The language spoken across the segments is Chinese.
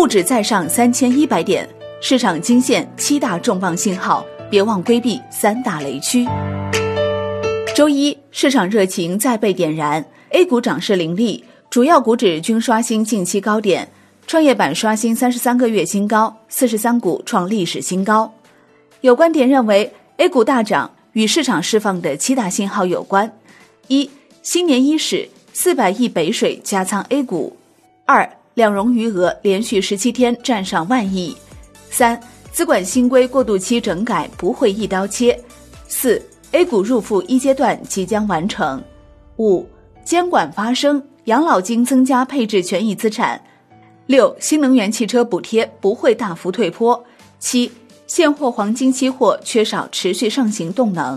沪指再上三千一百点，市场惊现七大重磅信号，别忘规避三大雷区。周一，市场热情再被点燃，A 股涨势凌厉，主要股指均刷新近期高点，创业板刷新三十三个月新高，四十三股创历史新高。有观点认为，A 股大涨与市场释放的七大信号有关：一、新年伊始，四百亿北水加仓 A 股；二、两融余额连续十七天站上万亿；三、资管新规过渡期整改不会一刀切；四、A 股入负一阶段即将完成；五、监管发生，养老金增加配置权益资产；六、新能源汽车补贴不会大幅退坡；七。现货黄金期货缺少持续上行动能，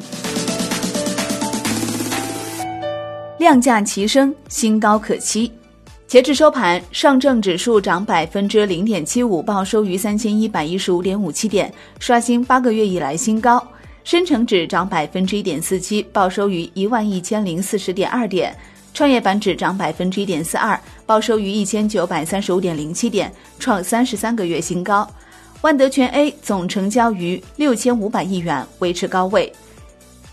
量价齐升，新高可期。截至收盘，上证指数涨百分之零点七五，报收于三千一百一十五点五七点，刷新八个月以来新高。深成指涨百分之一点四七，报收于一万一千零四十点二点。创业板指涨百分之一点四二，报收于一千九百三十五点零七点，创三十三个月新高。万德全 A 总成交于六千五百亿元，维持高位。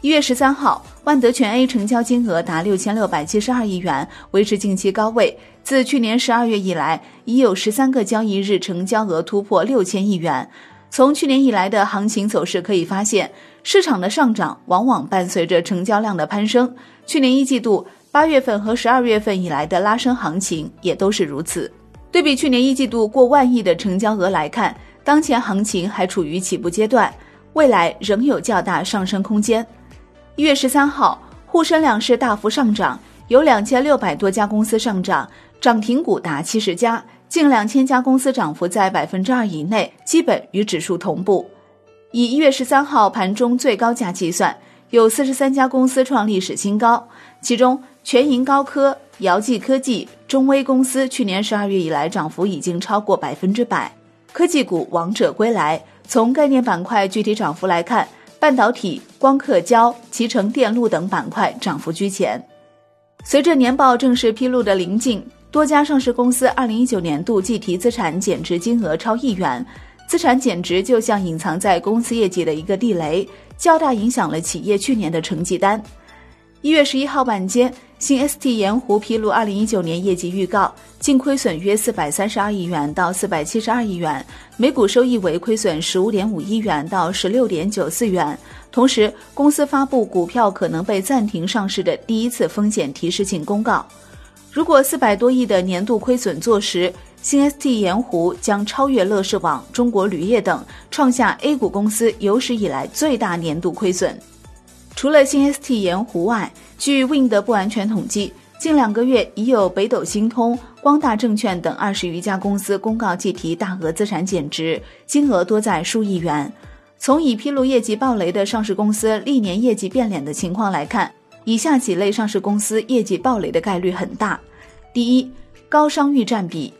一月十三号，万德全 A 成交金额达六千六百七十二亿元，维持近期高位。自去年十二月以来，已有十三个交易日成交额突破六千亿元。从去年以来的行情走势可以发现，市场的上涨往往伴随着成交量的攀升。去年一季度八月份和十二月份以来的拉升行情也都是如此。对比去年一季度过万亿的成交额来看。当前行情还处于起步阶段，未来仍有较大上升空间。一月十三号，沪深两市大幅上涨，有两千六百多家公司上涨，涨停股达七十家，近两千家公司涨幅在百分之二以内，基本与指数同步。以一月十三号盘中最高价计算，有四十三家公司创历史新高，其中全银高科、姚记科技、中微公司去年十二月以来涨幅已经超过百分之百。科技股王者归来。从概念板块具体涨幅来看，半导体、光刻胶、集成电路等板块涨幅居前。随着年报正式披露的临近，多家上市公司二零一九年度计提资产减值金额超亿元。资产减值就像隐藏在公司业绩的一个地雷，较大影响了企业去年的成绩单。一月十一号晚间。新 ST 盐湖披露二零一九年业绩预告，净亏损约四百三十二亿元到四百七十二亿元，每股收益为亏损十五点五亿元到十六点九四元。同时，公司发布股票可能被暂停上市的第一次风险提示性公告。如果四百多亿的年度亏损坐实，新 ST 盐湖将超越乐视网、中国铝业等，创下 A 股公司有史以来最大年度亏损。除了新 ST 盐湖外，据 Win 的不完全统计，近两个月已有北斗星通、光大证券等二十余家公司公告计提大额资产减值，金额多在数亿元。从已披露业绩暴雷的上市公司历年业绩变脸的情况来看，以下几类上市公司业绩暴雷的概率很大。第一，高商誉占比，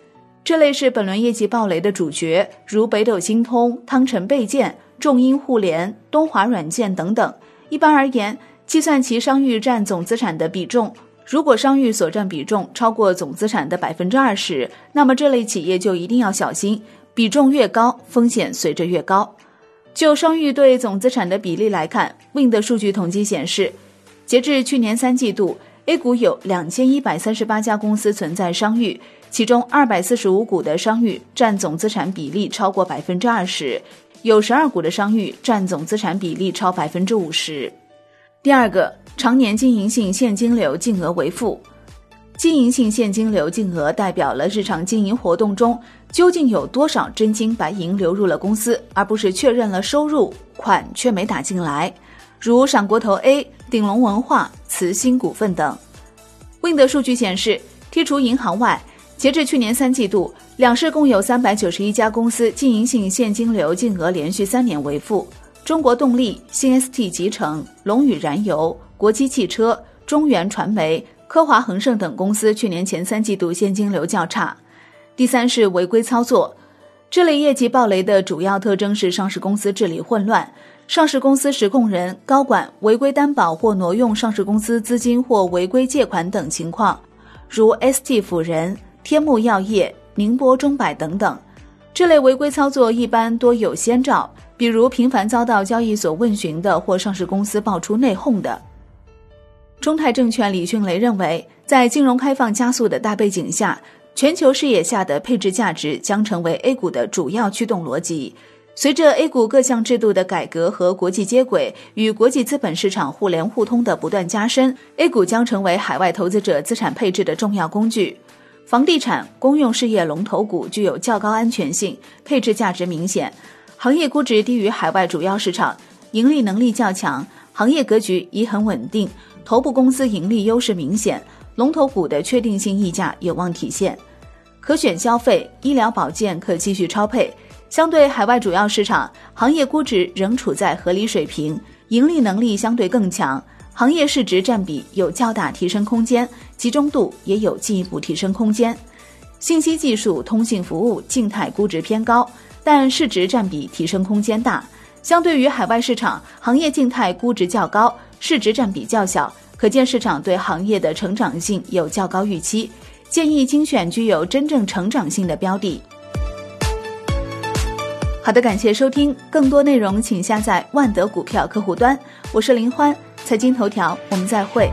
这类是本轮业绩暴雷的主角，如北斗星通、汤臣倍健、众英互联、东华软件等等。一般而言，计算其商誉占总资产的比重，如果商誉所占比重超过总资产的百分之二十，那么这类企业就一定要小心，比重越高，风险随着越高。就商誉对总资产的比例来看，Win 的数据统计显示，截至去年三季度，A 股有两千一百三十八家公司存在商誉，其中二百四十五股的商誉占总资产比例超过百分之二十。有十二股的商誉占总资产比例超百分之五十。第二个，常年经营性现金流净额为负。经营性现金流净额代表了日常经营活动中究竟有多少真金白银流入了公司，而不是确认了收入款却没打进来。如闪国投 A、鼎龙文化、慈兴股份等。Win 的数据显示，剔除银行外。截至去年三季度，两市共有三百九十一家公司经营性现金流净额连续三年为负。中国动力、新 ST 集成、龙宇燃油、国际汽车、中原传媒、科华恒盛等公司去年前三季度现金流较差。第三是违规操作，这类业绩暴雷的主要特征是上市公司治理混乱，上市公司实控人、高管违规担保或挪用上市公司资金或违规借款等情况，如 ST 辅仁。天目药业、宁波中百等等，这类违规操作一般多有先兆，比如频繁遭到交易所问询的，或上市公司爆出内讧的。中泰证券李迅雷认为，在金融开放加速的大背景下，全球视野下的配置价值将成为 A 股的主要驱动逻辑。随着 A 股各项制度的改革和国际接轨，与国际资本市场互联互通的不断加深，A 股将成为海外投资者资产配置的重要工具。房地产、公用事业龙头股具有较高安全性，配置价值明显，行业估值低于海外主要市场，盈利能力较强，行业格局已很稳定。头部公司盈利优势明显，龙头股的确定性溢价有望体现。可选消费、医疗保健可继续超配。相对海外主要市场，行业估值仍处在合理水平，盈利能力相对更强，行业市值占比有较大提升空间，集中度也有进一步提升空间。信息技术、通信服务静态估值偏高，但市值占比提升空间大。相对于海外市场，行业静态估值较高。市值占比较小，可见市场对行业的成长性有较高预期，建议精选具有真正成长性的标的。好的，感谢收听，更多内容请下载万德股票客户端。我是林欢，财经头条，我们再会。